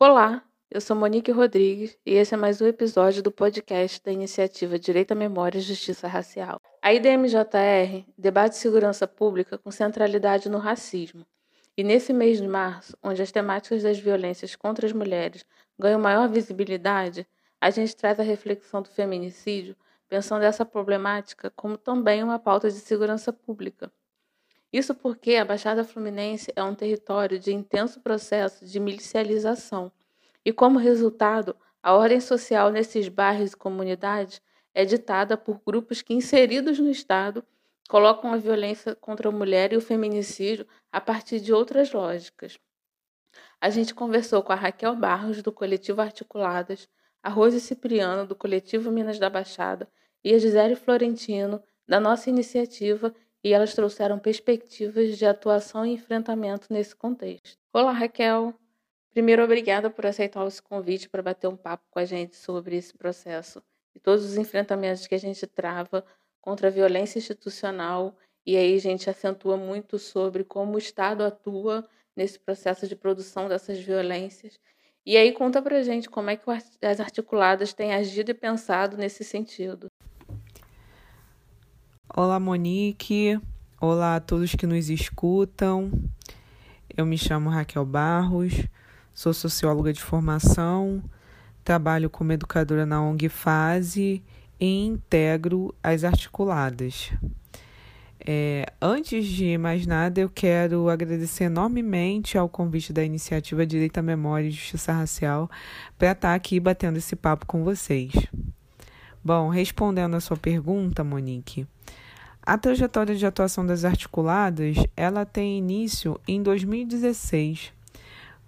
Olá, eu sou Monique Rodrigues e esse é mais um episódio do podcast da iniciativa Direito à Memória e Justiça Racial. A IDMJR debate segurança pública com centralidade no racismo. E nesse mês de março, onde as temáticas das violências contra as mulheres ganham maior visibilidade, a gente traz a reflexão do feminicídio, pensando essa problemática como também uma pauta de segurança pública. Isso porque a Baixada Fluminense é um território de intenso processo de milicialização e, como resultado, a ordem social nesses bairros e comunidades é ditada por grupos que, inseridos no Estado, colocam a violência contra a mulher e o feminicídio a partir de outras lógicas. A gente conversou com a Raquel Barros, do coletivo Articuladas, a Rose Cipriano, do coletivo Minas da Baixada, e a Gisele Florentino, da nossa iniciativa, e elas trouxeram perspectivas de atuação e enfrentamento nesse contexto. Olá, Raquel! Primeiro, obrigada por aceitar esse convite para bater um papo com a gente sobre esse processo e todos os enfrentamentos que a gente trava contra a violência institucional. E aí a gente acentua muito sobre como o Estado atua nesse processo de produção dessas violências. E aí conta pra gente como é que as articuladas têm agido e pensado nesse sentido. Olá, Monique. Olá a todos que nos escutam. Eu me chamo Raquel Barros, sou socióloga de formação, trabalho como educadora na ONG Fase e integro as articuladas. É, antes de mais nada, eu quero agradecer enormemente ao convite da iniciativa Direito à Memória e Justiça Racial para estar aqui batendo esse papo com vocês. Bom, respondendo a sua pergunta, Monique, a trajetória de atuação das articuladas, ela tem início em 2016,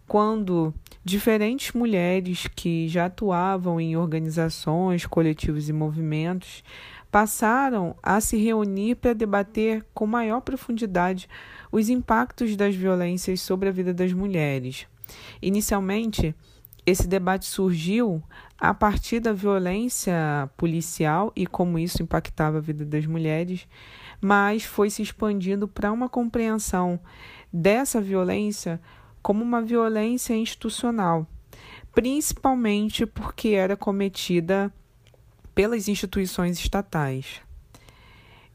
quando diferentes mulheres que já atuavam em organizações, coletivos e movimentos passaram a se reunir para debater com maior profundidade os impactos das violências sobre a vida das mulheres. Inicialmente, esse debate surgiu a partir da violência policial e como isso impactava a vida das mulheres, mas foi se expandindo para uma compreensão dessa violência como uma violência institucional, principalmente porque era cometida pelas instituições estatais.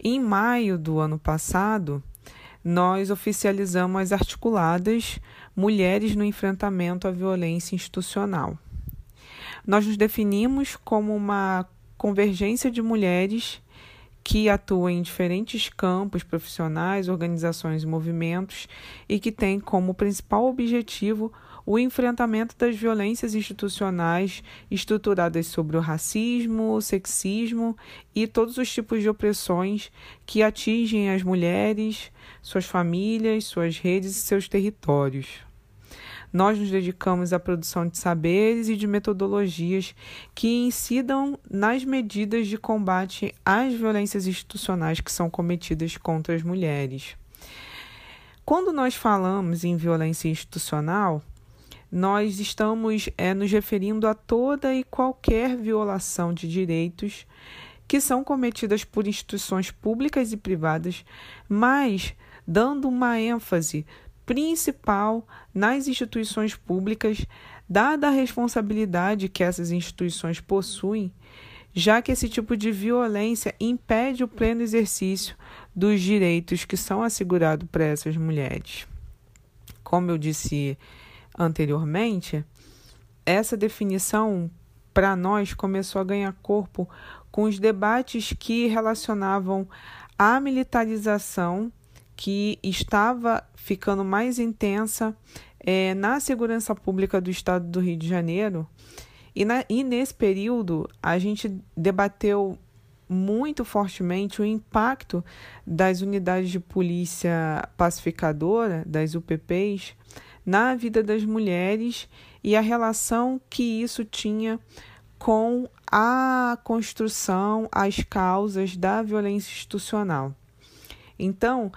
Em maio do ano passado, nós oficializamos as articuladas Mulheres no Enfrentamento à Violência Institucional. Nós nos definimos como uma convergência de mulheres que atuam em diferentes campos profissionais, organizações e movimentos e que têm como principal objetivo o enfrentamento das violências institucionais estruturadas sobre o racismo, o sexismo e todos os tipos de opressões que atingem as mulheres, suas famílias, suas redes e seus territórios. Nós nos dedicamos à produção de saberes e de metodologias que incidam nas medidas de combate às violências institucionais que são cometidas contra as mulheres. Quando nós falamos em violência institucional, nós estamos é, nos referindo a toda e qualquer violação de direitos que são cometidas por instituições públicas e privadas, mas dando uma ênfase principal nas instituições públicas, dada a responsabilidade que essas instituições possuem, já que esse tipo de violência impede o pleno exercício dos direitos que são assegurados para essas mulheres. Como eu disse anteriormente, essa definição para nós começou a ganhar corpo com os debates que relacionavam a militarização que estava ficando mais intensa é, na segurança pública do estado do Rio de Janeiro. E, na, e nesse período, a gente debateu muito fortemente o impacto das unidades de polícia pacificadora, das UPPs, na vida das mulheres e a relação que isso tinha com a construção, as causas da violência institucional. Então,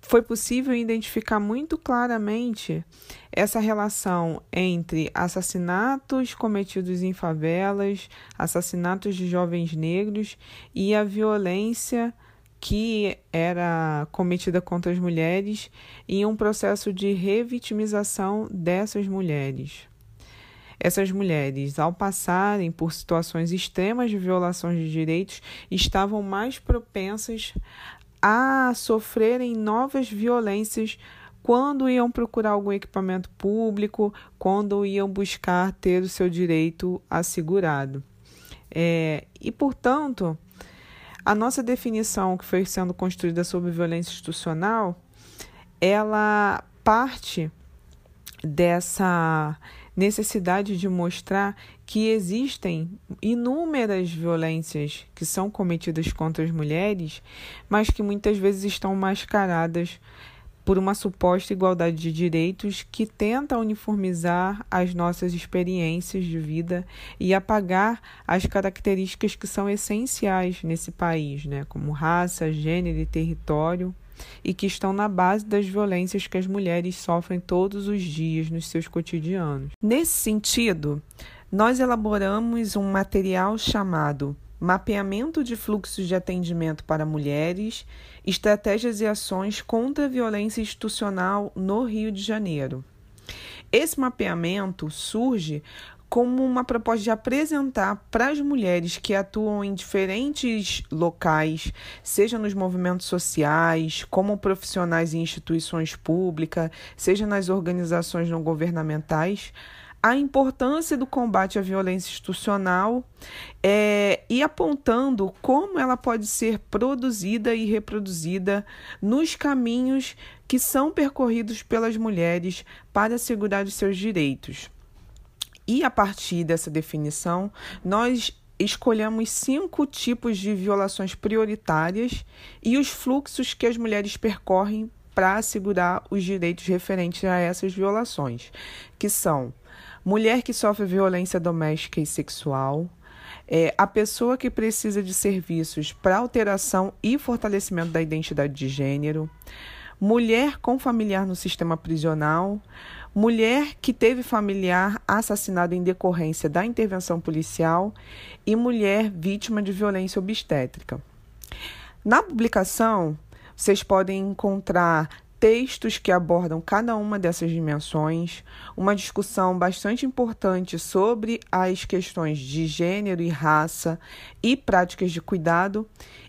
foi possível identificar muito claramente essa relação entre assassinatos cometidos em favelas, assassinatos de jovens negros e a violência que era cometida contra as mulheres e um processo de revitimização dessas mulheres. Essas mulheres, ao passarem por situações extremas de violações de direitos, estavam mais propensas a sofrerem novas violências quando iam procurar algum equipamento público, quando iam buscar ter o seu direito assegurado. É, e, portanto, a nossa definição que foi sendo construída sobre violência institucional, ela parte dessa necessidade de mostrar que existem inúmeras violências que são cometidas contra as mulheres, mas que muitas vezes estão mascaradas por uma suposta igualdade de direitos que tenta uniformizar as nossas experiências de vida e apagar as características que são essenciais nesse país, né, como raça, gênero e território, e que estão na base das violências que as mulheres sofrem todos os dias nos seus cotidianos. Nesse sentido, nós elaboramos um material chamado mapeamento de fluxos de atendimento para mulheres, estratégias e ações contra a violência institucional no Rio de Janeiro. Esse mapeamento surge como uma proposta de apresentar para as mulheres que atuam em diferentes locais, seja nos movimentos sociais, como profissionais em instituições públicas, seja nas organizações não governamentais, a importância do combate à violência institucional é, e apontando como ela pode ser produzida e reproduzida nos caminhos que são percorridos pelas mulheres para assegurar os seus direitos. E a partir dessa definição, nós escolhemos cinco tipos de violações prioritárias e os fluxos que as mulheres percorrem para assegurar os direitos referentes a essas violações, que são mulher que sofre violência doméstica e sexual, é, a pessoa que precisa de serviços para alteração e fortalecimento da identidade de gênero, mulher com familiar no sistema prisional, mulher que teve familiar assassinado em decorrência da intervenção policial e mulher vítima de violência obstétrica. Na publicação, vocês podem encontrar textos que abordam cada uma dessas dimensões, uma discussão bastante importante sobre as questões de gênero e raça e práticas de cuidado,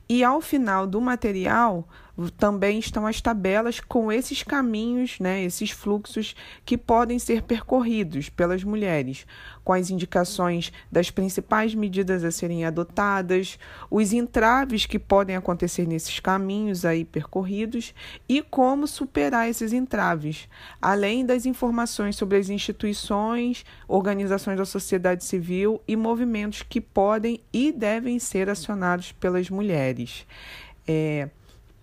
e ao final do material também estão as tabelas com esses caminhos, né, esses fluxos que podem ser percorridos pelas mulheres, com as indicações das principais medidas a serem adotadas, os entraves que podem acontecer nesses caminhos aí percorridos e como superar esses entraves, além das informações sobre as instituições, organizações da sociedade civil e movimentos que podem e devem ser acionados pelas mulheres. É,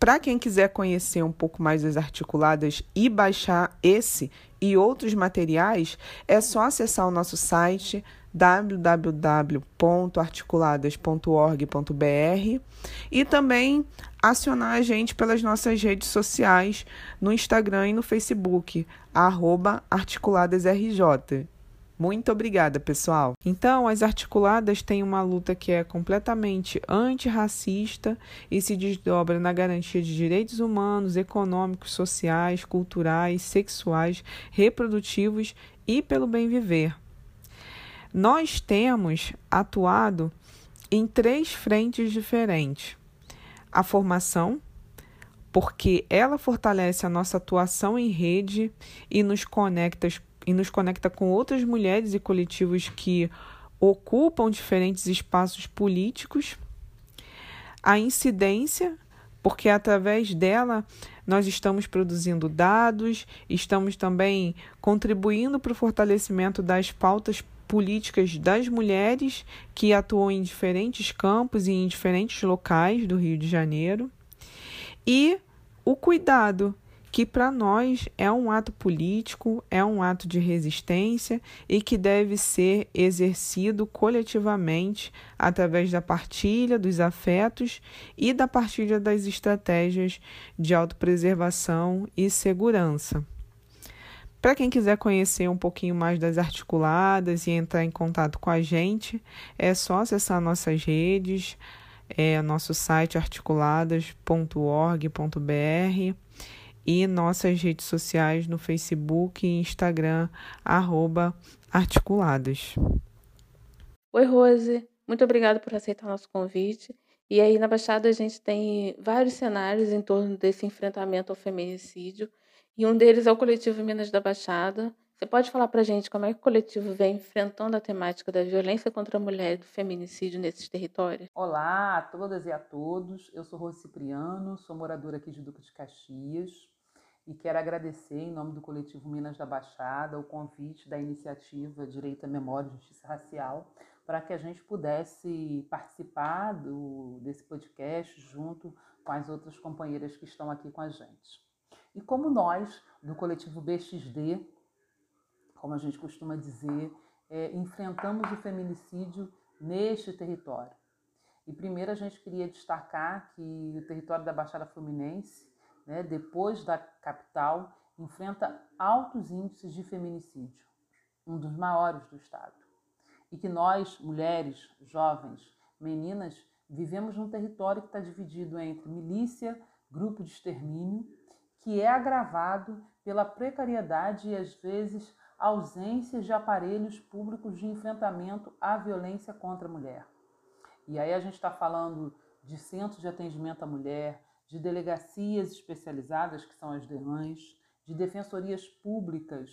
para quem quiser conhecer um pouco mais das articuladas e baixar esse e outros materiais, é só acessar o nosso site www.articuladas.org.br e também acionar a gente pelas nossas redes sociais no Instagram e no Facebook, articuladasrj. Muito obrigada, pessoal. Então, as articuladas têm uma luta que é completamente antirracista e se desdobra na garantia de direitos humanos, econômicos, sociais, culturais, sexuais, reprodutivos e pelo bem viver. Nós temos atuado em três frentes diferentes: a formação, porque ela fortalece a nossa atuação em rede e nos conecta e nos conecta com outras mulheres e coletivos que ocupam diferentes espaços políticos. A incidência, porque através dela nós estamos produzindo dados, estamos também contribuindo para o fortalecimento das pautas políticas das mulheres que atuam em diferentes campos e em diferentes locais do Rio de Janeiro. E o cuidado, que para nós é um ato político, é um ato de resistência e que deve ser exercido coletivamente através da partilha dos afetos e da partilha das estratégias de autopreservação e segurança. Para quem quiser conhecer um pouquinho mais das articuladas e entrar em contato com a gente, é só acessar nossas redes é nosso site articuladas.org.br e nossas redes sociais no Facebook e Instagram, arroba articuladas. Oi, Rose. Muito obrigada por aceitar nosso convite. E aí, na Baixada, a gente tem vários cenários em torno desse enfrentamento ao feminicídio. E um deles é o coletivo Minas da Baixada. Você pode falar para a gente como é que o coletivo vem enfrentando a temática da violência contra a mulher e do feminicídio nesses territórios? Olá a todas e a todos. Eu sou Rose Cipriano, sou moradora aqui de Duque de Caxias e quero agradecer, em nome do coletivo Minas da Baixada, o convite da iniciativa Direito à Memória e Justiça Racial para que a gente pudesse participar do, desse podcast junto com as outras companheiras que estão aqui com a gente. E como nós, do coletivo BXD, como a gente costuma dizer, é, enfrentamos o feminicídio neste território. E primeiro a gente queria destacar que o território da Baixada Fluminense, né, depois da capital, enfrenta altos índices de feminicídio, um dos maiores do estado e que nós, mulheres, jovens, meninas, vivemos num território que está dividido entre milícia, grupo de extermínio, que é agravado pela precariedade e às vezes ausências de aparelhos públicos de enfrentamento à violência contra a mulher. E aí a gente está falando de centros de atendimento à mulher, de delegacias especializadas, que são as DEANs, de defensorias públicas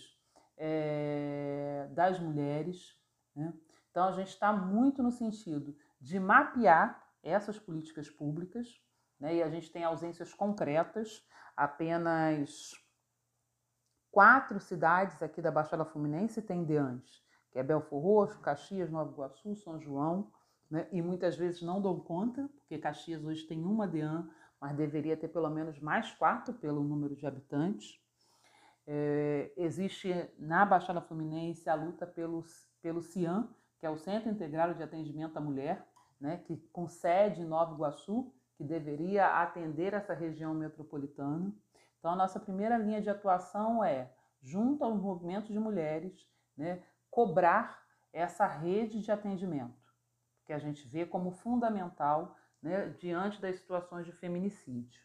é, das mulheres, né? Então, a gente está muito no sentido de mapear essas políticas públicas, né? e a gente tem ausências concretas, apenas quatro cidades aqui da Baixada Fluminense têm DEANs, que é Belfor Roxo, Caxias, Nova Iguaçu, São João, né? e muitas vezes não dão conta, porque Caxias hoje tem uma DEAN, mas deveria ter pelo menos mais quatro pelo número de habitantes. É, existe na Baixada Fluminense a luta pelo, pelo CIAM, que é o Centro Integrado de Atendimento à Mulher, né, que concede em Nova Iguaçu, que deveria atender essa região metropolitana. Então, a nossa primeira linha de atuação é, junto aos movimentos de mulheres, né, cobrar essa rede de atendimento, que a gente vê como fundamental né, diante das situações de feminicídio.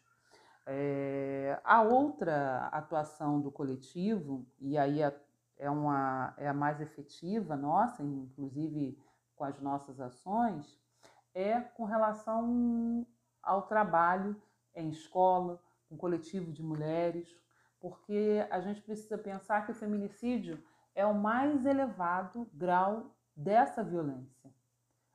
É, a outra atuação do coletivo, e aí a é, uma, é a mais efetiva nossa, inclusive com as nossas ações, é com relação ao trabalho em escola, com coletivo de mulheres, porque a gente precisa pensar que o feminicídio é o mais elevado grau dessa violência.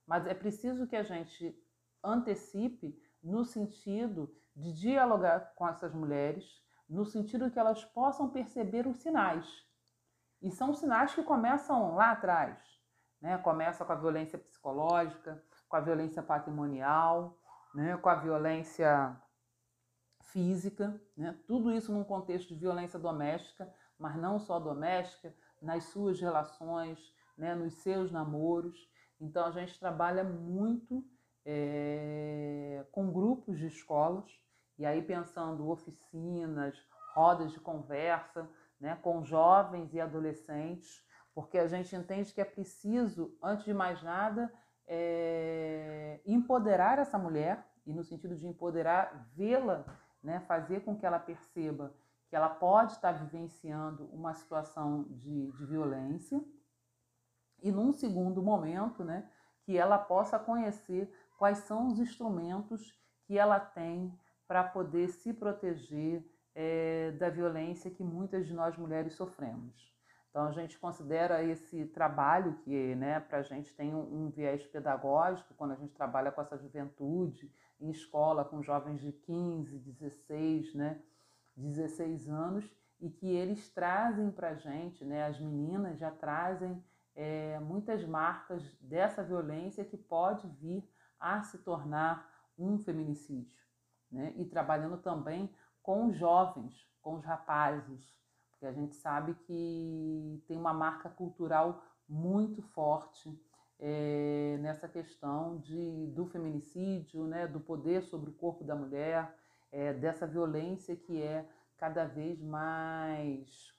Mas é preciso que a gente antecipe no sentido de dialogar com essas mulheres, no sentido que elas possam perceber os sinais e são sinais que começam lá atrás. Né? Começa com a violência psicológica, com a violência patrimonial, né? com a violência física, né? tudo isso num contexto de violência doméstica, mas não só doméstica, nas suas relações, né? nos seus namoros. Então a gente trabalha muito é, com grupos de escolas, e aí pensando oficinas, rodas de conversa, né, com jovens e adolescentes, porque a gente entende que é preciso, antes de mais nada, é, empoderar essa mulher, e no sentido de empoderar, vê-la, né, fazer com que ela perceba que ela pode estar vivenciando uma situação de, de violência, e num segundo momento, né, que ela possa conhecer quais são os instrumentos que ela tem para poder se proteger, é, da violência que muitas de nós mulheres sofremos. Então, a gente considera esse trabalho que né, para a gente tem um, um, viés pedagógico, quando a gente trabalha com essa juventude, em escola, com jovens de 15, 16, né, 16 anos, e que eles trazem para a gente, né, as meninas já trazem é, muitas marcas dessa violência que pode vir a se tornar um feminicídio. Né? E trabalhando também com os jovens, com os rapazes, porque a gente sabe que tem uma marca cultural muito forte é, nessa questão de, do feminicídio, né, do poder sobre o corpo da mulher, é, dessa violência que é cada vez mais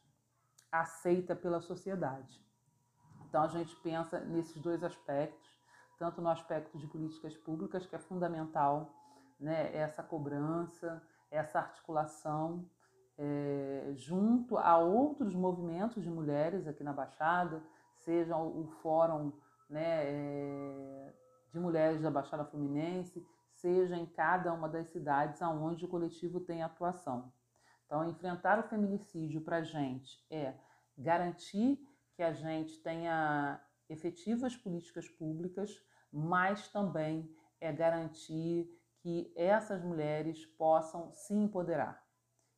aceita pela sociedade. Então a gente pensa nesses dois aspectos, tanto no aspecto de políticas públicas, que é fundamental né, essa cobrança, essa articulação é, junto a outros movimentos de mulheres aqui na Baixada, seja o Fórum né, é, de Mulheres da Baixada Fluminense, seja em cada uma das cidades onde o coletivo tem atuação. Então, enfrentar o feminicídio para a gente é garantir que a gente tenha efetivas políticas públicas, mas também é garantir que essas mulheres possam se empoderar.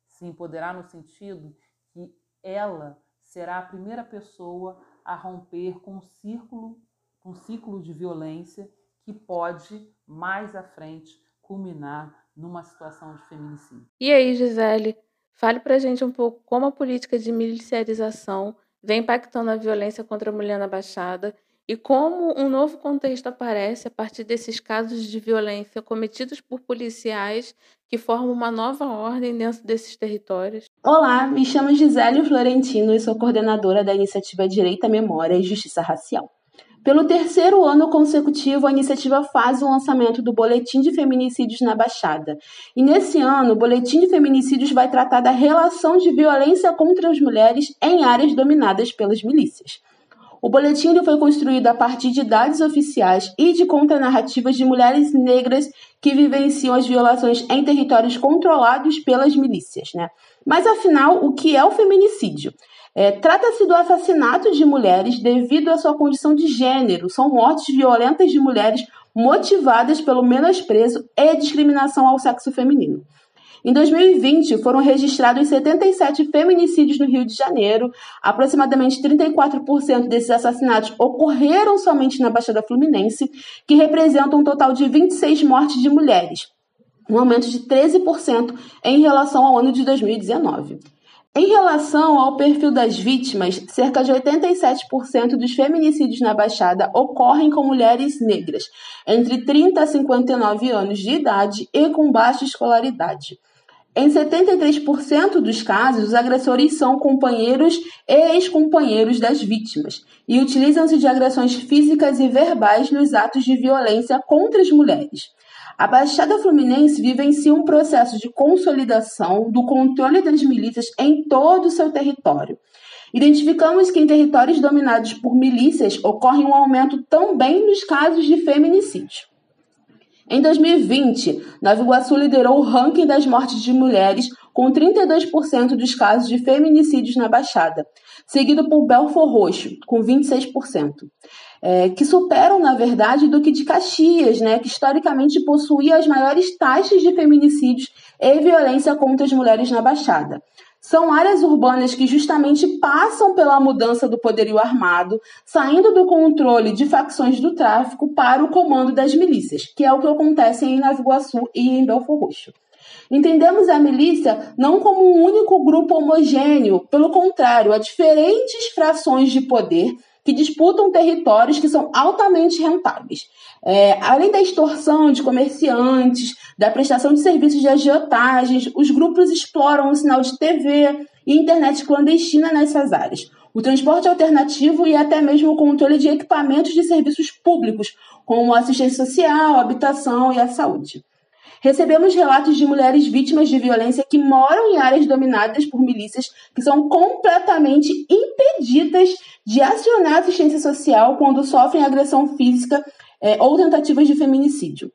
Se empoderar no sentido que ela será a primeira pessoa a romper com um círculo, um ciclo de violência que pode mais à frente culminar numa situação de feminicídio. E aí, Gisele, fale para a gente um pouco como a política de miliciarização vem impactando a violência contra a mulher na Baixada e como um novo contexto aparece a partir desses casos de violência cometidos por policiais que formam uma nova ordem dentro desses territórios. Olá, me chamo Gisele Florentino e sou coordenadora da iniciativa Direita, Memória e Justiça Racial. Pelo terceiro ano consecutivo, a iniciativa faz o lançamento do Boletim de Feminicídios na Baixada. E nesse ano, o Boletim de Feminicídios vai tratar da relação de violência contra as mulheres em áreas dominadas pelas milícias. O boletim foi construído a partir de dados oficiais e de contranarrativas de mulheres negras que vivenciam as violações em territórios controlados pelas milícias. Né? Mas afinal, o que é o feminicídio? É, Trata-se do assassinato de mulheres devido à sua condição de gênero. São mortes violentas de mulheres motivadas pelo menosprezo e discriminação ao sexo feminino. Em 2020, foram registrados 77 feminicídios no Rio de Janeiro. Aproximadamente 34% desses assassinatos ocorreram somente na Baixada Fluminense, que representa um total de 26 mortes de mulheres, um aumento de 13% em relação ao ano de 2019. Em relação ao perfil das vítimas, cerca de 87% dos feminicídios na Baixada ocorrem com mulheres negras, entre 30 a 59 anos de idade e com baixa escolaridade. Em 73% dos casos, os agressores são companheiros e ex-companheiros das vítimas e utilizam-se de agressões físicas e verbais nos atos de violência contra as mulheres. A Baixada Fluminense vivencia um processo de consolidação do controle das milícias em todo o seu território. Identificamos que em territórios dominados por milícias ocorre um aumento também nos casos de feminicídio. Em 2020, Nova Iguaçu liderou o ranking das mortes de mulheres com 32% dos casos de feminicídios na Baixada, seguido por Belfor Roxo, com 26% é, que superam, na verdade, do que de Caxias, né, que historicamente possuía as maiores taxas de feminicídios e violência contra as mulheres na Baixada. São áreas urbanas que justamente passam pela mudança do poderio armado, saindo do controle de facções do tráfico para o comando das milícias, que é o que acontece em Nova Iguaçu e em Belfor Roxo. Entendemos a milícia não como um único grupo homogêneo, pelo contrário, há diferentes frações de poder que disputam territórios que são altamente rentáveis. É, além da extorsão de comerciantes, da prestação de serviços de agiotagens, os grupos exploram o sinal de TV e internet clandestina nessas áreas, o transporte alternativo e até mesmo o controle de equipamentos de serviços públicos, como assistência social, habitação e a saúde. Recebemos relatos de mulheres vítimas de violência que moram em áreas dominadas por milícias que são completamente impedidas de acionar assistência social quando sofrem agressão física é, ou tentativas de feminicídio.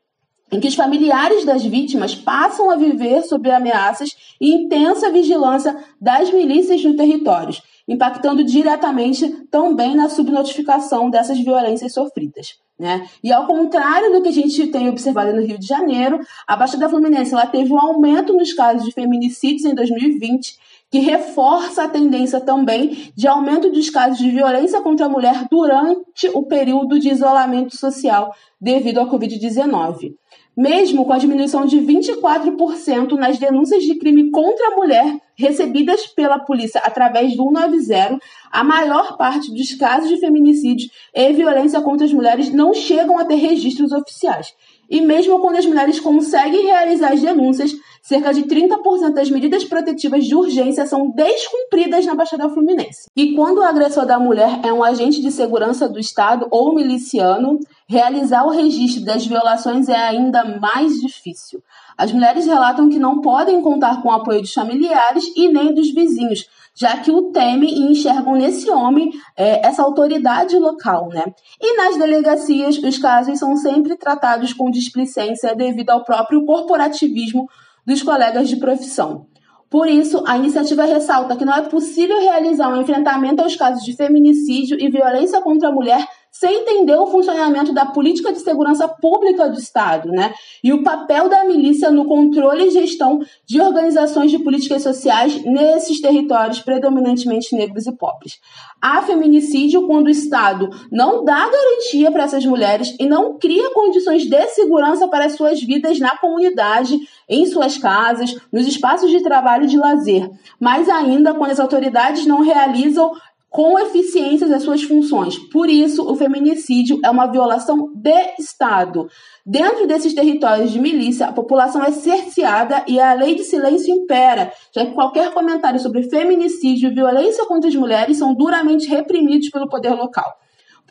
Em que os familiares das vítimas passam a viver sob ameaças e intensa vigilância das milícias no território, impactando diretamente também na subnotificação dessas violências sofridas. Né? E ao contrário do que a gente tem observado no Rio de Janeiro, a Baixada Fluminense ela teve um aumento nos casos de feminicídios em 2020, que reforça a tendência também de aumento dos casos de violência contra a mulher durante o período de isolamento social devido à Covid-19 mesmo com a diminuição de 24% nas denúncias de crime contra a mulher recebidas pela polícia através do 190, a maior parte dos casos de feminicídio e violência contra as mulheres não chegam a ter registros oficiais. E mesmo quando as mulheres conseguem realizar as denúncias, cerca de 30% das medidas protetivas de urgência são descumpridas na Baixada Fluminense. E quando o agressor da mulher é um agente de segurança do Estado ou miliciano, realizar o registro das violações é ainda mais difícil. As mulheres relatam que não podem contar com o apoio dos familiares e nem dos vizinhos, já que o temem e enxergam nesse homem é, essa autoridade local, né? E nas delegacias, os casos são sempre tratados com displicência devido ao próprio corporativismo dos colegas de profissão. Por isso, a iniciativa ressalta que não é possível realizar um enfrentamento aos casos de feminicídio e violência contra a mulher sem entender o funcionamento da política de segurança pública do Estado, né? E o papel da milícia no controle e gestão de organizações de políticas sociais nesses territórios predominantemente negros e pobres. Há feminicídio quando o Estado não dá garantia para essas mulheres e não cria condições de segurança para as suas vidas na comunidade, em suas casas, nos espaços de trabalho e de lazer. Mais ainda, quando as autoridades não realizam com eficiência das suas funções. Por isso, o feminicídio é uma violação de Estado. Dentro desses territórios de milícia, a população é cerceada e a lei de silêncio impera, já que qualquer comentário sobre feminicídio e violência contra as mulheres são duramente reprimidos pelo poder local.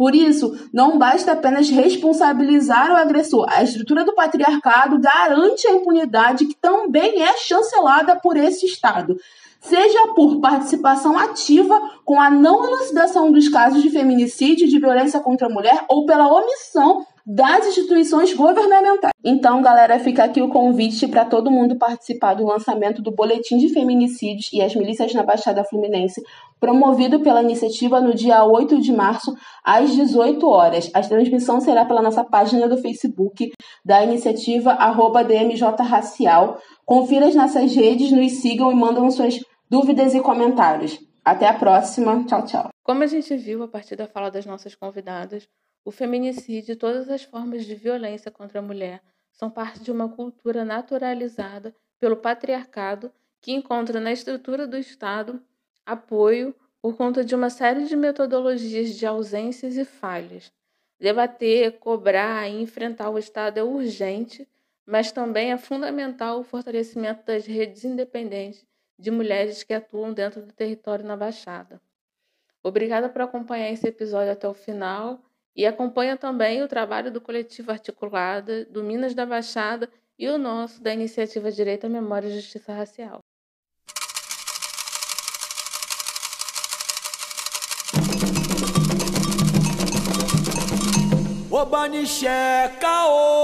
Por isso, não basta apenas responsabilizar o agressor. A estrutura do patriarcado garante a impunidade que também é chancelada por esse Estado seja por participação ativa com a não elucidação dos casos de feminicídio e de violência contra a mulher ou pela omissão das instituições governamentais. Então, galera, fica aqui o convite para todo mundo participar do lançamento do Boletim de Feminicídios e as Milícias na Baixada Fluminense, promovido pela iniciativa no dia 8 de março, às 18 horas. A transmissão será pela nossa página do Facebook da iniciativa DMJ Confira as nossas redes, nos sigam e mandam suas dúvidas e comentários. Até a próxima. Tchau, tchau. Como a gente viu a partir da fala das nossas convidadas, o feminicídio e todas as formas de violência contra a mulher são parte de uma cultura naturalizada pelo patriarcado que encontra na estrutura do Estado apoio por conta de uma série de metodologias de ausências e falhas. Debater, cobrar e enfrentar o Estado é urgente, mas também é fundamental o fortalecimento das redes independentes de mulheres que atuam dentro do território na Baixada. Obrigada por acompanhar esse episódio até o final e acompanha também o trabalho do coletivo Articulada, do Minas da Baixada e o nosso da Iniciativa Direito à Memória e Justiça Racial. Caô!